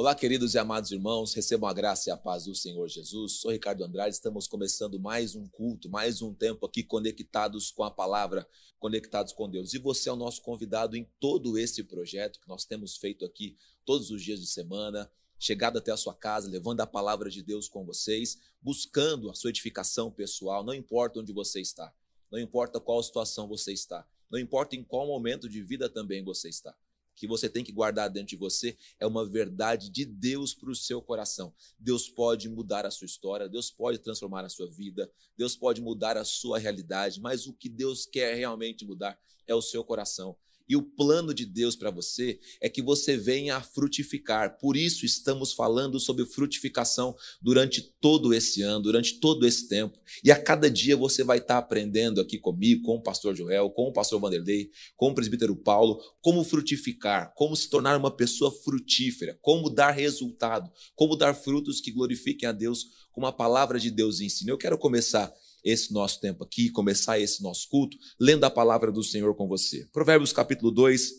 Olá, queridos e amados irmãos, recebam a graça e a paz do Senhor Jesus. Sou Ricardo Andrade, estamos começando mais um culto, mais um tempo aqui conectados com a palavra, conectados com Deus. E você é o nosso convidado em todo esse projeto que nós temos feito aqui todos os dias de semana, chegado até a sua casa, levando a palavra de Deus com vocês, buscando a sua edificação pessoal, não importa onde você está, não importa qual situação você está, não importa em qual momento de vida também você está que você tem que guardar dentro de você é uma verdade de Deus para o seu coração. Deus pode mudar a sua história, Deus pode transformar a sua vida, Deus pode mudar a sua realidade, mas o que Deus quer realmente mudar é o seu coração. E o plano de Deus para você é que você venha a frutificar. Por isso estamos falando sobre frutificação durante todo esse ano, durante todo esse tempo. E a cada dia você vai estar aprendendo aqui comigo, com o pastor Joel, com o pastor Vanderlei, com o presbítero Paulo, como frutificar, como se tornar uma pessoa frutífera, como dar resultado, como dar frutos que glorifiquem a Deus, como a palavra de Deus ensina. Eu quero começar esse nosso tempo aqui, começar esse nosso culto, lendo a palavra do Senhor com você. Provérbios capítulo 2,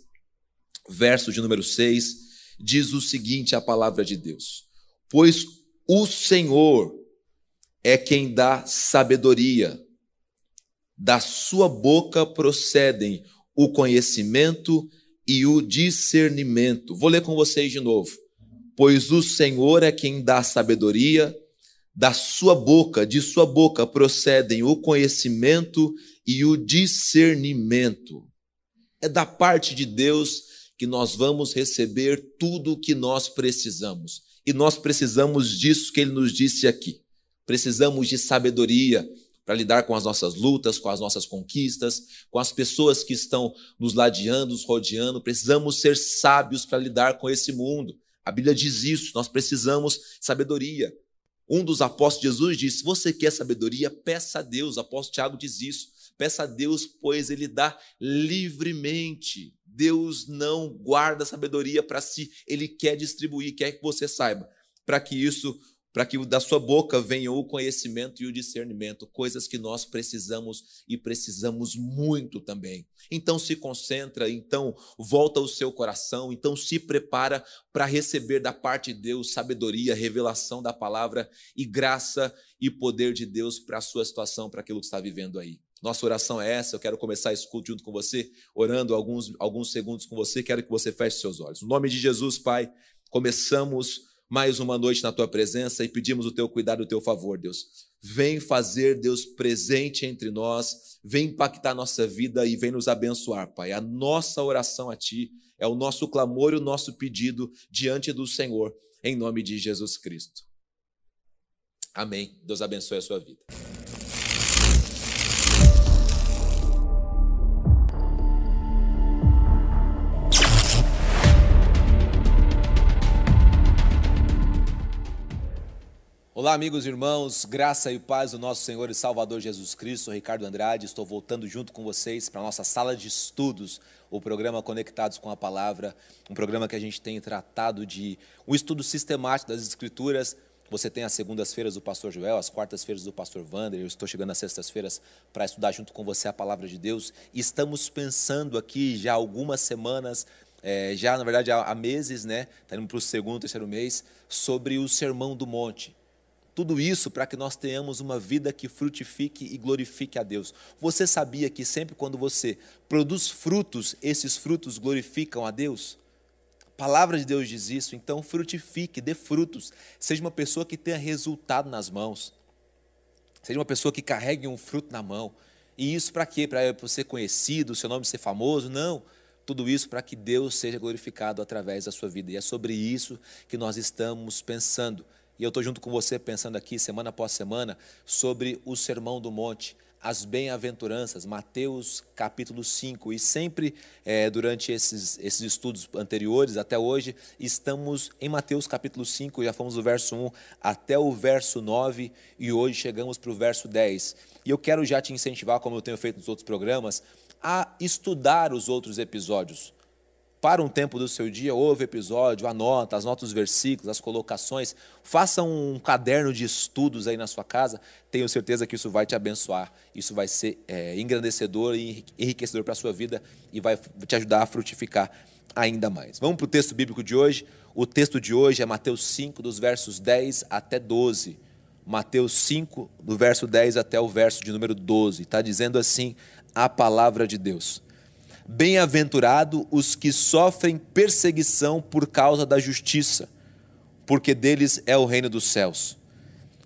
verso de número 6, diz o seguinte: a palavra de Deus: Pois o Senhor é quem dá sabedoria, da sua boca procedem o conhecimento e o discernimento. Vou ler com vocês de novo. Pois o Senhor é quem dá sabedoria, da sua boca, de sua boca procedem o conhecimento e o discernimento. É da parte de Deus que nós vamos receber tudo o que nós precisamos. E nós precisamos disso que ele nos disse aqui. Precisamos de sabedoria para lidar com as nossas lutas, com as nossas conquistas, com as pessoas que estão nos ladeando, nos rodeando. Precisamos ser sábios para lidar com esse mundo. A Bíblia diz isso, nós precisamos de sabedoria. Um dos apóstolos de Jesus disse: Você quer sabedoria? Peça a Deus. O apóstolo Tiago diz isso. Peça a Deus, pois ele dá livremente. Deus não guarda sabedoria para si, ele quer distribuir, quer que você saiba, para que isso para que da sua boca venha o conhecimento e o discernimento, coisas que nós precisamos e precisamos muito também. Então se concentra, então volta o seu coração, então se prepara para receber da parte de Deus sabedoria, revelação da palavra e graça e poder de Deus para a sua situação, para aquilo que está vivendo aí. Nossa oração é essa. Eu quero começar esse culto junto com você, orando alguns, alguns segundos com você. Quero que você feche seus olhos. No nome de Jesus, Pai, começamos mais uma noite na tua presença e pedimos o teu cuidado e o teu favor, Deus. Vem fazer, Deus, presente entre nós, vem impactar nossa vida e vem nos abençoar, Pai. A nossa oração a Ti é o nosso clamor e o nosso pedido diante do Senhor, em nome de Jesus Cristo. Amém. Deus abençoe a sua vida. Olá, amigos e irmãos, graça e paz do nosso Senhor e Salvador Jesus Cristo, Ricardo Andrade, estou voltando junto com vocês para a nossa sala de estudos, o programa Conectados com a Palavra, um programa que a gente tem tratado de um estudo sistemático das Escrituras. Você tem as segundas-feiras do Pastor Joel, as quartas-feiras do Pastor Wander, eu estou chegando às sextas-feiras para estudar junto com você a Palavra de Deus. E estamos pensando aqui já algumas semanas é, já na verdade há meses, né? Está indo para o segundo, terceiro mês, sobre o Sermão do Monte. Tudo isso para que nós tenhamos uma vida que frutifique e glorifique a Deus. Você sabia que sempre quando você produz frutos, esses frutos glorificam a Deus? A palavra de Deus diz isso, então frutifique, dê frutos. Seja uma pessoa que tenha resultado nas mãos. Seja uma pessoa que carregue um fruto na mão. E isso para quê? Para ser conhecido, seu nome ser famoso? Não. Tudo isso para que Deus seja glorificado através da sua vida. E é sobre isso que nós estamos pensando. E eu estou junto com você pensando aqui, semana após semana, sobre o Sermão do Monte, as bem-aventuranças, Mateus capítulo 5. E sempre, é, durante esses, esses estudos anteriores, até hoje, estamos em Mateus capítulo 5, já fomos do verso 1 até o verso 9, e hoje chegamos para o verso 10. E eu quero já te incentivar, como eu tenho feito nos outros programas, a estudar os outros episódios para um tempo do seu dia, ouve o episódio, anota, as notas dos versículos, as colocações, faça um caderno de estudos aí na sua casa, tenho certeza que isso vai te abençoar, isso vai ser é, engrandecedor e enriquecedor para a sua vida e vai te ajudar a frutificar. ainda mais. Vamos para o texto bíblico de hoje. O texto de hoje é Mateus 5, dos versos 10 até 12. Mateus 5, do verso 10 até o verso de número 12. Está dizendo assim a palavra de Deus. Bem-aventurado os que sofrem perseguição por causa da justiça, porque deles é o reino dos céus.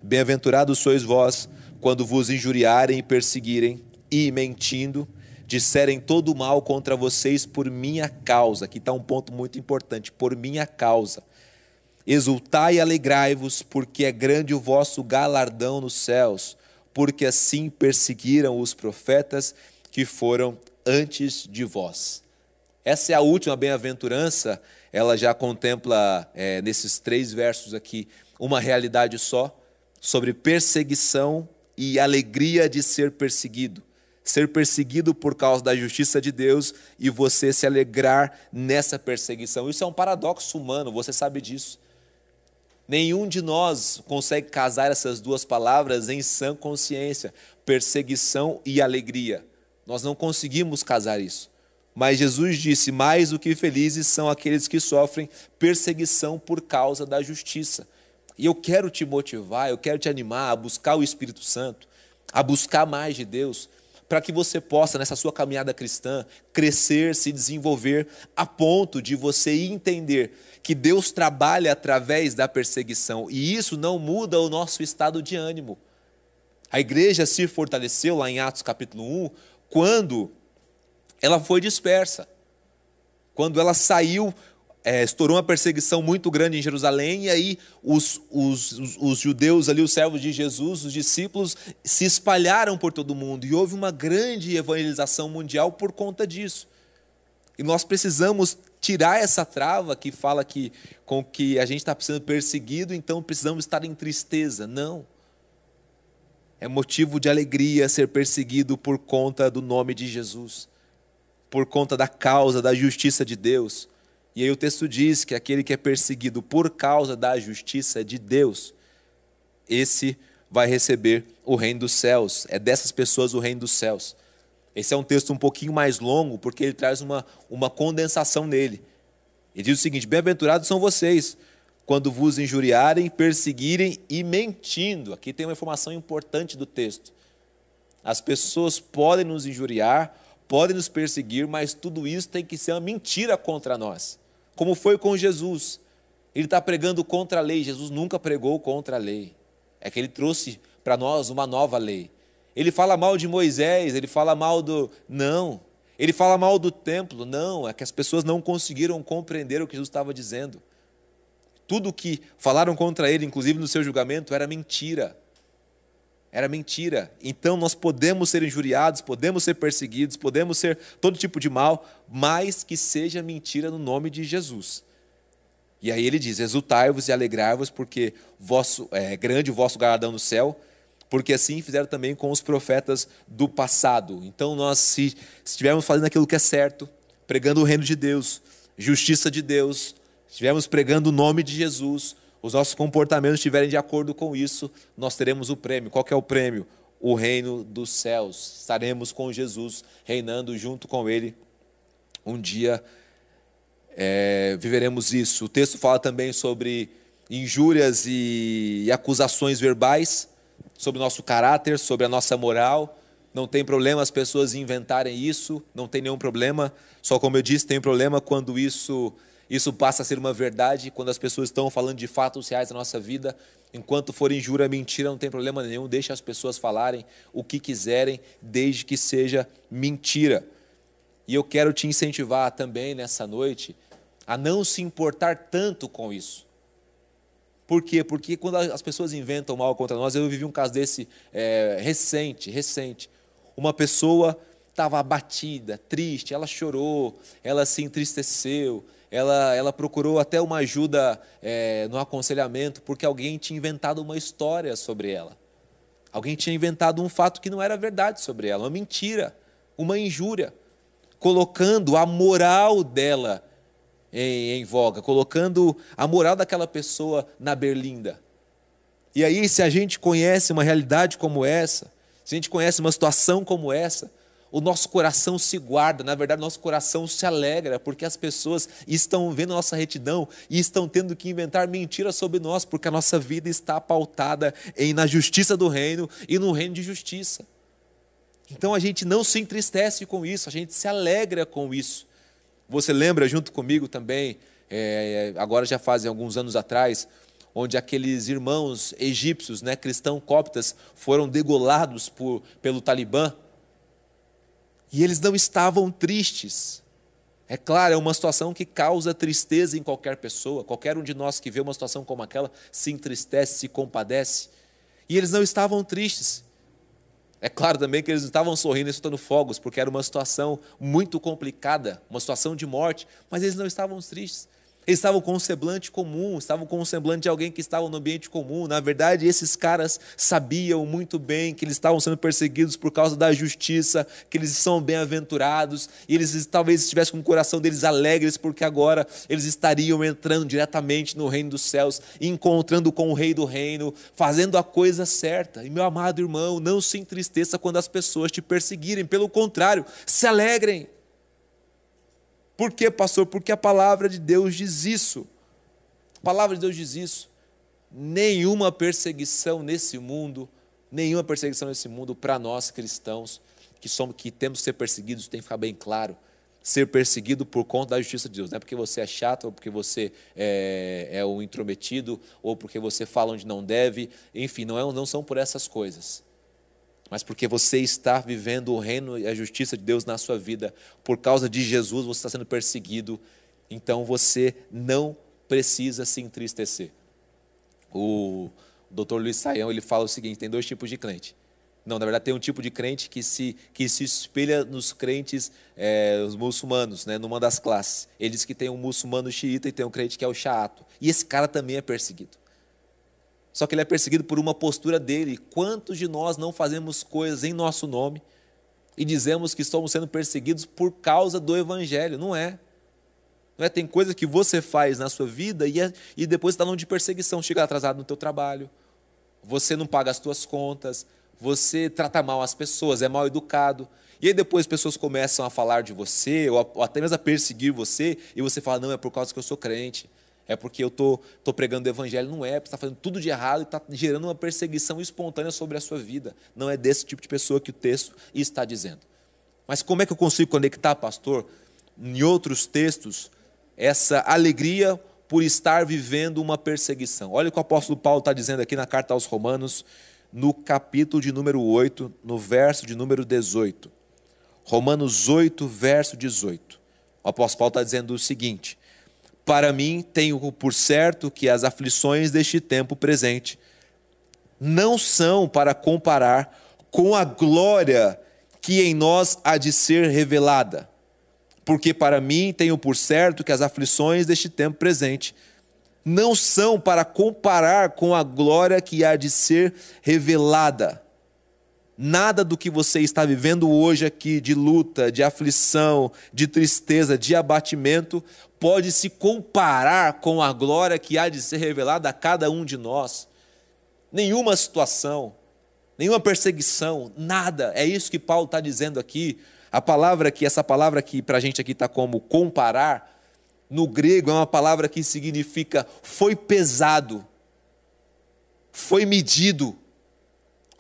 Bem-aventurados sois vós quando vos injuriarem e perseguirem, e mentindo, disserem todo o mal contra vocês por minha causa. Aqui está um ponto muito importante: por minha causa. Exultai e alegrai-vos, porque é grande o vosso galardão nos céus, porque assim perseguiram os profetas que foram antes de vós. Essa é a última bem-aventurança, ela já contempla, é, nesses três versos aqui, uma realidade só, sobre perseguição e alegria de ser perseguido ser perseguido por causa da justiça de Deus e você se alegrar nessa perseguição. Isso é um paradoxo humano, você sabe disso. Nenhum de nós consegue casar essas duas palavras em sã consciência, perseguição e alegria. Nós não conseguimos casar isso. Mas Jesus disse: mais do que felizes são aqueles que sofrem perseguição por causa da justiça. E eu quero te motivar, eu quero te animar a buscar o Espírito Santo, a buscar mais de Deus, para que você possa, nessa sua caminhada cristã, crescer, se desenvolver, a ponto de você entender que Deus trabalha através da perseguição e isso não muda o nosso estado de ânimo. A igreja se fortaleceu lá em Atos capítulo 1 quando ela foi dispersa, quando ela saiu é, estourou uma perseguição muito grande em Jerusalém, e aí os, os, os, os, judeus ali, os servos de Jesus, os discípulos, se espalharam por todo o mundo, e houve uma grande evangelização mundial por conta disso. E nós precisamos tirar essa trava que fala que com que a gente está sendo perseguido, então precisamos estar em tristeza. Não. É motivo de alegria ser perseguido por conta do nome de Jesus, por conta da causa da justiça de Deus e aí o texto diz que aquele que é perseguido por causa da justiça de Deus, esse vai receber o reino dos céus. É dessas pessoas o reino dos céus. Esse é um texto um pouquinho mais longo, porque ele traz uma, uma condensação nele. Ele diz o seguinte: Bem-aventurados são vocês, quando vos injuriarem, perseguirem e mentindo. Aqui tem uma informação importante do texto. As pessoas podem nos injuriar, podem nos perseguir, mas tudo isso tem que ser uma mentira contra nós como foi com Jesus. Ele está pregando contra a lei. Jesus nunca pregou contra a lei. É que ele trouxe para nós uma nova lei. Ele fala mal de Moisés, ele fala mal do. Não. Ele fala mal do templo. Não. É que as pessoas não conseguiram compreender o que Jesus estava dizendo. Tudo que falaram contra ele, inclusive no seu julgamento, era mentira. Era mentira. Então nós podemos ser injuriados, podemos ser perseguidos, podemos ser todo tipo de mal, mas que seja mentira no nome de Jesus. E aí ele diz: Exultai-vos e alegrai-vos, porque vosso, é grande o vosso galardão no céu, porque assim fizeram também com os profetas do passado. Então nós, se estivermos fazendo aquilo que é certo, pregando o reino de Deus, justiça de Deus, estivermos pregando o nome de Jesus, os nossos comportamentos estiverem de acordo com isso, nós teremos o prêmio. Qual é o prêmio? O reino dos céus. Estaremos com Jesus, reinando junto com Ele. Um dia é, viveremos isso. O texto fala também sobre injúrias e, acusações verbais, sobre o nosso caráter, sobre a nossa moral. Não tem problema as pessoas inventarem isso, não tem nenhum problema. Só como eu disse, tem problema quando isso isso passa a ser uma verdade quando as pessoas estão falando de fatos reais da nossa vida. Enquanto for injúria, mentira, não tem problema nenhum. Deixe as pessoas falarem o que quiserem, desde que seja mentira. E eu quero te incentivar também nessa noite a não se importar tanto com isso. Por quê? Porque quando as pessoas inventam mal contra nós, eu vivi um caso desse é, recente, recente. Uma pessoa estava abatida, triste, ela chorou, ela se entristeceu, ela, ela procurou até uma ajuda é, no aconselhamento, porque alguém tinha inventado uma história sobre ela. Alguém tinha inventado um fato que não era verdade sobre ela, uma mentira, uma injúria, colocando a moral dela em, em voga, colocando a moral daquela pessoa na berlinda. E aí, se a gente conhece uma realidade como essa, se a gente conhece uma situação como essa, o nosso coração se guarda, na verdade, nosso coração se alegra, porque as pessoas estão vendo a nossa retidão e estão tendo que inventar mentiras sobre nós, porque a nossa vida está pautada em na justiça do reino e no reino de justiça. Então a gente não se entristece com isso, a gente se alegra com isso. Você lembra junto comigo também, é, agora já fazem alguns anos atrás, onde aqueles irmãos egípcios, né, cristãos coptas, foram degolados por, pelo Talibã. E eles não estavam tristes. É claro, é uma situação que causa tristeza em qualquer pessoa. Qualquer um de nós que vê uma situação como aquela se entristece, se compadece. E eles não estavam tristes. É claro também que eles não estavam sorrindo e soltando fogos, porque era uma situação muito complicada, uma situação de morte, mas eles não estavam tristes. Eles estavam com um semblante comum, estavam com um semblante de alguém que estava no ambiente comum. Na verdade, esses caras sabiam muito bem que eles estavam sendo perseguidos por causa da justiça, que eles são bem-aventurados, e eles talvez estivessem com o coração deles alegres, porque agora eles estariam entrando diretamente no reino dos céus, encontrando com o rei do reino, fazendo a coisa certa. E meu amado irmão, não se entristeça quando as pessoas te perseguirem, pelo contrário, se alegrem. Por quê, pastor? Porque a palavra de Deus diz isso. A palavra de Deus diz isso. Nenhuma perseguição nesse mundo, nenhuma perseguição nesse mundo para nós cristãos que somos que temos que ser perseguidos, tem que ficar bem claro. Ser perseguido por conta da justiça de Deus, não é porque você é chato, ou porque você é, é um intrometido, ou porque você fala onde não deve, enfim, não, é, não são por essas coisas mas porque você está vivendo o reino e a justiça de Deus na sua vida, por causa de Jesus você está sendo perseguido, então você não precisa se entristecer. O Dr. Luiz Saião ele fala o seguinte: tem dois tipos de crente. Não, na verdade tem um tipo de crente que se, que se espelha nos crentes, é, os muçulmanos, né, numa das classes. Ele diz que tem um muçulmano xiita e tem um crente que é o xaato. E esse cara também é perseguido. Só que ele é perseguido por uma postura dele. Quantos de nós não fazemos coisas em nosso nome e dizemos que estamos sendo perseguidos por causa do Evangelho? Não é. Não é? Tem coisa que você faz na sua vida e, é, e depois está nome de perseguição. Chega atrasado no teu trabalho, você não paga as tuas contas, você trata mal as pessoas, é mal educado. E aí depois as pessoas começam a falar de você, ou, ou até mesmo a perseguir você, e você fala, não, é por causa que eu sou crente é porque eu estou tô, tô pregando o evangelho. Não é, você está fazendo tudo de errado e está gerando uma perseguição espontânea sobre a sua vida. Não é desse tipo de pessoa que o texto está dizendo. Mas como é que eu consigo conectar, pastor, em outros textos, essa alegria por estar vivendo uma perseguição? Olha o que o apóstolo Paulo está dizendo aqui na carta aos Romanos, no capítulo de número 8, no verso de número 18. Romanos 8, verso 18. O apóstolo Paulo está dizendo o seguinte para mim, tenho por certo que as aflições deste tempo presente não são para comparar com a glória que em nós há de ser revelada. Porque para mim tenho por certo que as aflições deste tempo presente não são para comparar com a glória que há de ser revelada. Nada do que você está vivendo hoje aqui, de luta, de aflição, de tristeza, de abatimento, pode se comparar com a glória que há de ser revelada a cada um de nós. Nenhuma situação, nenhuma perseguição, nada. É isso que Paulo está dizendo aqui. A palavra que, essa palavra que para a gente aqui está como comparar, no grego é uma palavra que significa foi pesado, foi medido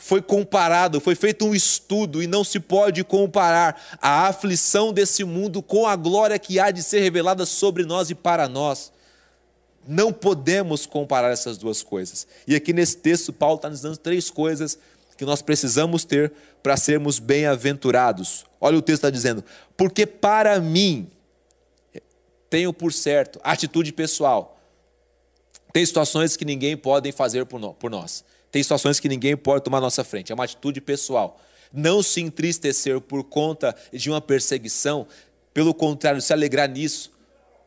foi comparado, foi feito um estudo e não se pode comparar a aflição desse mundo com a glória que há de ser revelada sobre nós e para nós. Não podemos comparar essas duas coisas. E aqui nesse texto, Paulo está nos dando três coisas que nós precisamos ter para sermos bem-aventurados. Olha o texto está dizendo: porque para mim, tenho por certo, atitude pessoal. Tem situações que ninguém pode fazer por nós. Tem situações que ninguém pode tomar à nossa frente. É uma atitude pessoal. Não se entristecer por conta de uma perseguição, pelo contrário, se alegrar nisso,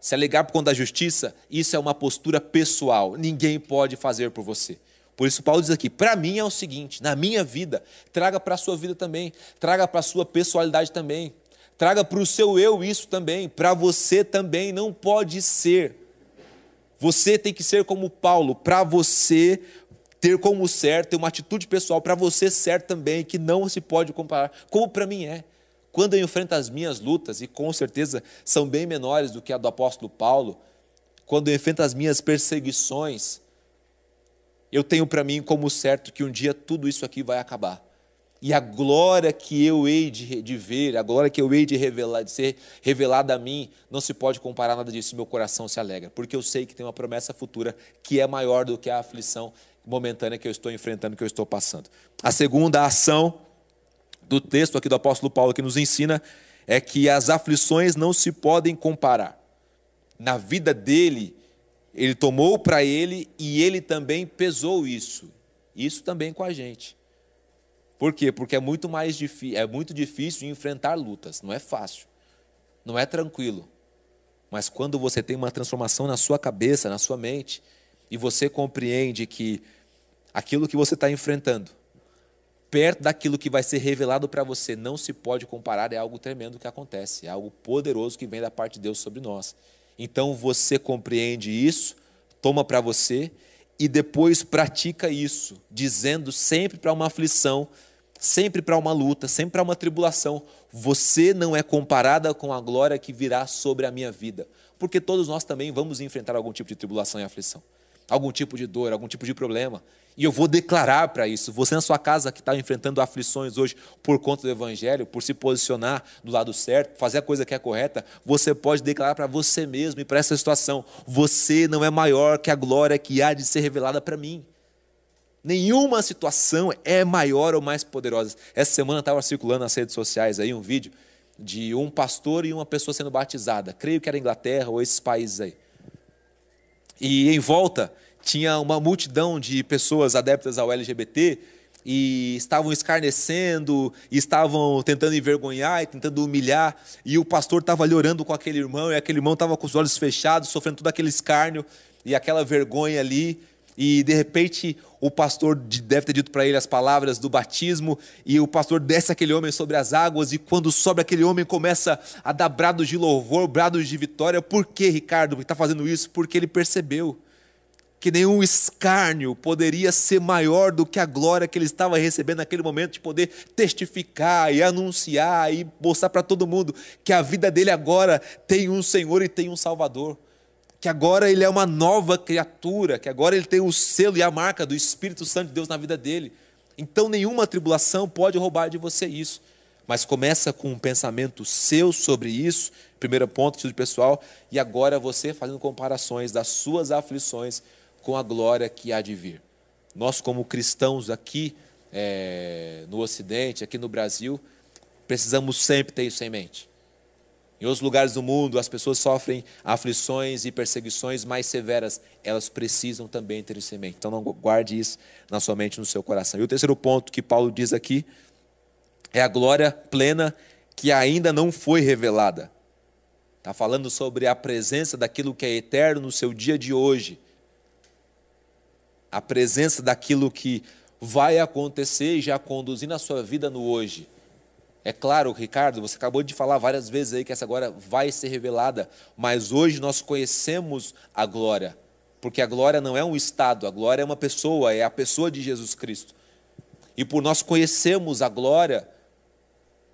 se alegrar por conta da justiça, isso é uma postura pessoal. Ninguém pode fazer por você. Por isso, Paulo diz aqui: para mim é o seguinte, na minha vida, traga para a sua vida também, traga para a sua pessoalidade também, traga para o seu eu isso também, para você também, não pode ser. Você tem que ser como Paulo, para você ter como certo, ter uma atitude pessoal para você certo também, que não se pode comparar, como para mim é. Quando eu enfrento as minhas lutas, e com certeza são bem menores do que a do apóstolo Paulo, quando eu enfrento as minhas perseguições, eu tenho para mim como certo que um dia tudo isso aqui vai acabar. E a glória que eu hei de, de, ver, a glória que eu hei de revelar, de ser revelada a mim, não se pode comparar nada disso. Meu coração se alegra, porque eu sei que tem uma promessa futura que é maior do que a aflição momentânea que eu estou enfrentando, que eu estou passando. A segunda ação do texto aqui do apóstolo Paulo que nos ensina é que as aflições não se podem comparar. Na vida dele, ele tomou para ele e ele também pesou isso. Isso também com a gente. Por quê? Porque é muito mais difícil, é muito difícil enfrentar lutas, não é fácil. Não é tranquilo. Mas quando você tem uma transformação na sua cabeça, na sua mente, e você compreende que aquilo que você está enfrentando, perto daquilo que vai ser revelado para você, não se pode comparar, é algo tremendo que acontece, é algo poderoso que vem da parte de Deus sobre nós. Então você compreende isso, toma para você e depois pratica isso, dizendo sempre para uma aflição, sempre para uma luta, sempre para uma tribulação. Você não é comparada com a glória que virá sobre a minha vida. Porque todos nós também vamos enfrentar algum tipo de tribulação e aflição, algum tipo de dor, algum tipo de problema. E eu vou declarar para isso. Você na sua casa que está enfrentando aflições hoje por conta do Evangelho, por se posicionar do lado certo, fazer a coisa que é correta, você pode declarar para você mesmo e para essa situação: você não é maior que a glória que há de ser revelada para mim. Nenhuma situação é maior ou mais poderosa. Essa semana estava circulando nas redes sociais aí um vídeo de um pastor e uma pessoa sendo batizada. Creio que era Inglaterra ou esses países aí. E em volta tinha uma multidão de pessoas adeptas ao LGBT e estavam escarnecendo, e estavam tentando envergonhar e tentando humilhar, e o pastor estava ali orando com aquele irmão, e aquele irmão estava com os olhos fechados, sofrendo todo aquele escárnio e aquela vergonha ali, e de repente o pastor deve ter dito para ele as palavras do batismo, e o pastor desce aquele homem sobre as águas, e quando sobe aquele homem começa a dar brados de louvor, brados de vitória. Por que, Ricardo, está fazendo isso? Porque ele percebeu que nenhum escárnio poderia ser maior do que a glória que ele estava recebendo naquele momento de poder testificar e anunciar e mostrar para todo mundo que a vida dele agora tem um Senhor e tem um Salvador que agora ele é uma nova criatura, que agora ele tem o selo e a marca do Espírito Santo de Deus na vida dele. Então nenhuma tribulação pode roubar de você isso. Mas começa com um pensamento seu sobre isso, primeiro ponto de pessoal, e agora você fazendo comparações das suas aflições com a glória que há de vir. Nós, como cristãos aqui é, no Ocidente, aqui no Brasil, precisamos sempre ter isso em mente. Em outros lugares do mundo, as pessoas sofrem aflições e perseguições mais severas. Elas precisam também ter isso em mente. Então, não guarde isso na sua mente, no seu coração. E o terceiro ponto que Paulo diz aqui é a glória plena que ainda não foi revelada. Está falando sobre a presença daquilo que é eterno no seu dia de hoje. A presença daquilo que vai acontecer e já conduzir na sua vida no hoje. É claro, Ricardo, você acabou de falar várias vezes aí que essa glória vai ser revelada, mas hoje nós conhecemos a glória, porque a glória não é um estado, a glória é uma pessoa, é a pessoa de Jesus Cristo. E por nós conhecermos a glória,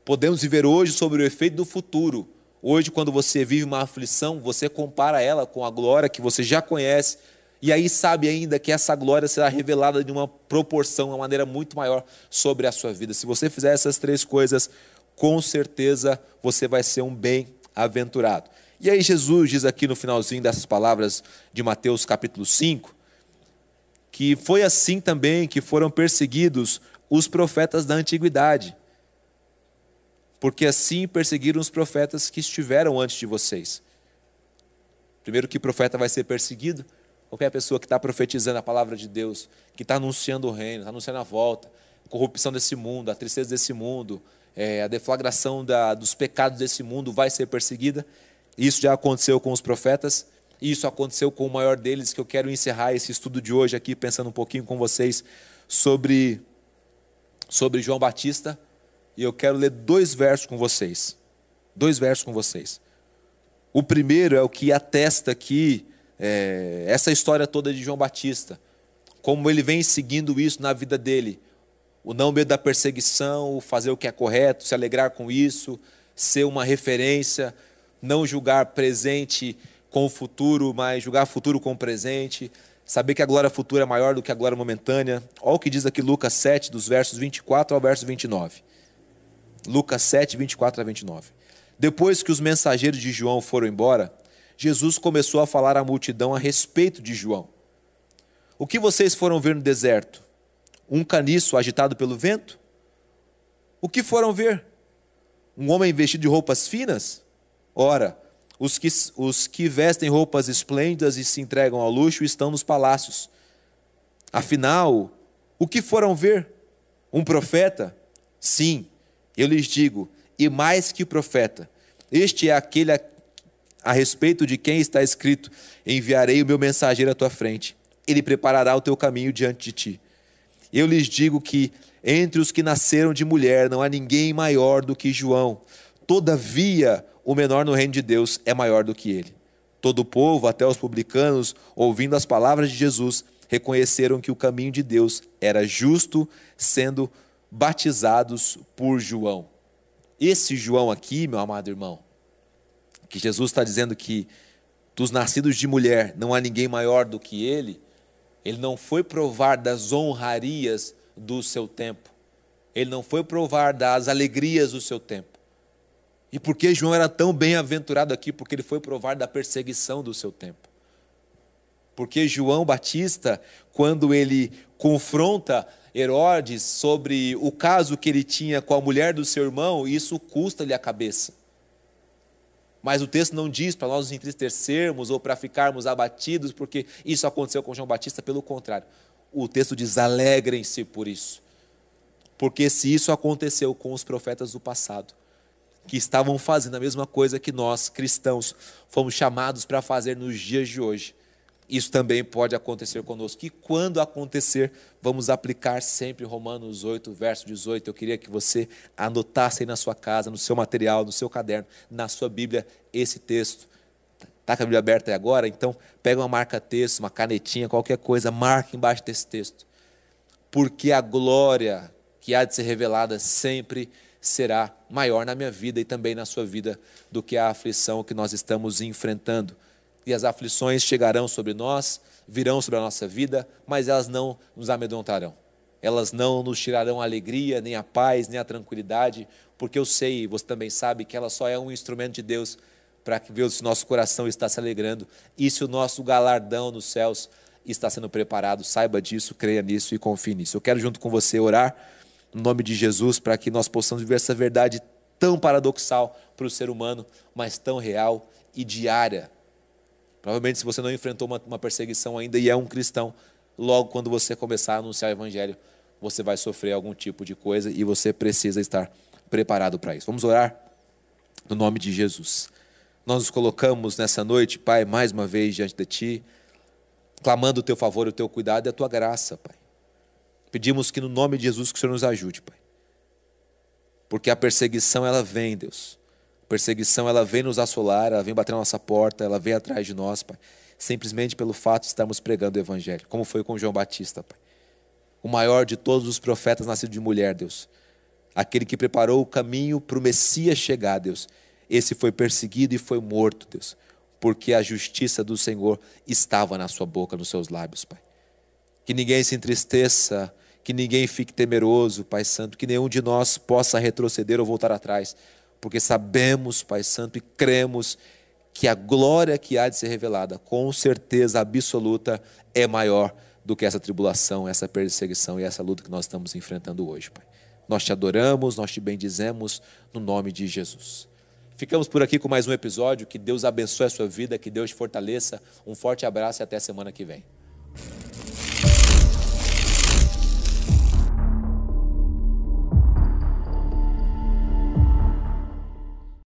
podemos viver hoje sobre o efeito do futuro. Hoje, quando você vive uma aflição, você compara ela com a glória que você já conhece, e aí sabe ainda que essa glória será revelada de uma proporção, uma maneira muito maior sobre a sua vida. Se você fizer essas três coisas, com certeza você vai ser um bem-aventurado. E aí Jesus diz aqui no finalzinho dessas palavras de Mateus capítulo 5, que foi assim também que foram perseguidos os profetas da antiguidade. Porque assim perseguiram os profetas que estiveram antes de vocês. Primeiro que profeta vai ser perseguido, Qualquer pessoa que está profetizando a palavra de Deus, que está anunciando o reino, está anunciando a volta, a corrupção desse mundo, a tristeza desse mundo, é, a deflagração da, dos pecados desse mundo vai ser perseguida. Isso já aconteceu com os profetas. Isso aconteceu com o maior deles, que eu quero encerrar esse estudo de hoje aqui, pensando um pouquinho com vocês sobre, sobre João Batista. E eu quero ler dois versos com vocês. Dois versos com vocês. O primeiro é o que atesta aqui é, essa história toda de João Batista, como ele vem seguindo isso na vida dele. o não medo da perseguição, o fazer o que é correto, se alegrar com isso, ser uma referência, não julgar presente com o futuro, mas julgar futuro com o presente, saber que a glória futura é maior do que a glória momentânea. Olha o que diz aqui Lucas 7, dos versos 24 ao verso 29. Lucas 7, 24 a 29. Depois que os mensageiros de João foram embora, Jesus começou a falar à multidão a respeito de João. O que vocês foram ver no deserto? Um caniço agitado pelo vento? O que foram ver? Um homem vestido de roupas finas? Ora, os que, os que vestem roupas esplêndidas e se entregam ao luxo estão nos palácios. Afinal, o que foram ver? Um profeta? Sim, eu lhes digo, e mais que profeta. Este é aquele a, a respeito de quem está escrito: Enviarei o meu mensageiro à tua frente, ele preparará o teu caminho diante de ti. Eu lhes digo que entre os que nasceram de mulher não há ninguém maior do que João. Todavia, o menor no reino de Deus é maior do que ele. Todo o povo, até os publicanos, ouvindo as palavras de Jesus, reconheceram que o caminho de Deus era justo, sendo batizados por João. Esse João aqui, meu amado irmão, que Jesus está dizendo que dos nascidos de mulher não há ninguém maior do que ele, ele não foi provar das honrarias do seu tempo. Ele não foi provar das alegrias do seu tempo. E por que João era tão bem-aventurado aqui? Porque ele foi provar da perseguição do seu tempo. Porque João Batista, quando ele confronta Herodes sobre o caso que ele tinha com a mulher do seu irmão, isso custa-lhe a cabeça. Mas o texto não diz para nós nos entristecermos ou para ficarmos abatidos, porque isso aconteceu com João Batista, pelo contrário. O texto diz: alegrem-se por isso. Porque se isso aconteceu com os profetas do passado, que estavam fazendo a mesma coisa que nós, cristãos, fomos chamados para fazer nos dias de hoje, isso também pode acontecer conosco. E quando acontecer, vamos aplicar sempre Romanos 8, verso 18. Eu queria que você anotasse aí na sua casa, no seu material, no seu caderno, na sua Bíblia, esse texto. Está com a Bíblia aberta aí agora? Então, pega uma marca-texto, uma canetinha, qualquer coisa, marque embaixo desse texto. Porque a glória que há de ser revelada sempre será maior na minha vida e também na sua vida do que a aflição que nós estamos enfrentando e as aflições chegarão sobre nós, virão sobre a nossa vida, mas elas não nos amedrontarão. Elas não nos tirarão a alegria, nem a paz, nem a tranquilidade, porque eu sei, e você também sabe, que ela só é um instrumento de Deus para ver se nosso coração está se alegrando e se o nosso galardão nos céus está sendo preparado. Saiba disso, creia nisso e confie nisso. Eu quero, junto com você, orar no nome de Jesus para que nós possamos viver essa verdade tão paradoxal para o ser humano, mas tão real e diária Provavelmente, se você não enfrentou uma, uma perseguição ainda e é um cristão, logo quando você começar a anunciar o evangelho, você vai sofrer algum tipo de coisa e você precisa estar preparado para isso. Vamos orar no nome de Jesus. Nós nos colocamos nessa noite, Pai, mais uma vez diante de Ti, clamando o Teu favor, o Teu cuidado e a Tua graça, Pai. Pedimos que no nome de Jesus que o Senhor nos ajude, Pai. Porque a perseguição ela vem, Deus perseguição ela vem nos assolar, ela vem bater na nossa porta, ela vem atrás de nós, Pai, simplesmente pelo fato de estarmos pregando o Evangelho, como foi com João Batista, Pai. O maior de todos os profetas nascido de mulher, Deus. Aquele que preparou o caminho para o Messias chegar, Deus. Esse foi perseguido e foi morto, Deus, porque a justiça do Senhor estava na sua boca, nos seus lábios, Pai. Que ninguém se entristeça, que ninguém fique temeroso, Pai Santo, que nenhum de nós possa retroceder ou voltar atrás, porque sabemos, Pai Santo, e cremos que a glória que há de ser revelada, com certeza absoluta, é maior do que essa tribulação, essa perseguição e essa luta que nós estamos enfrentando hoje, Pai. Nós te adoramos, nós te bendizemos no nome de Jesus. Ficamos por aqui com mais um episódio. Que Deus abençoe a sua vida, que Deus te fortaleça. Um forte abraço e até semana que vem.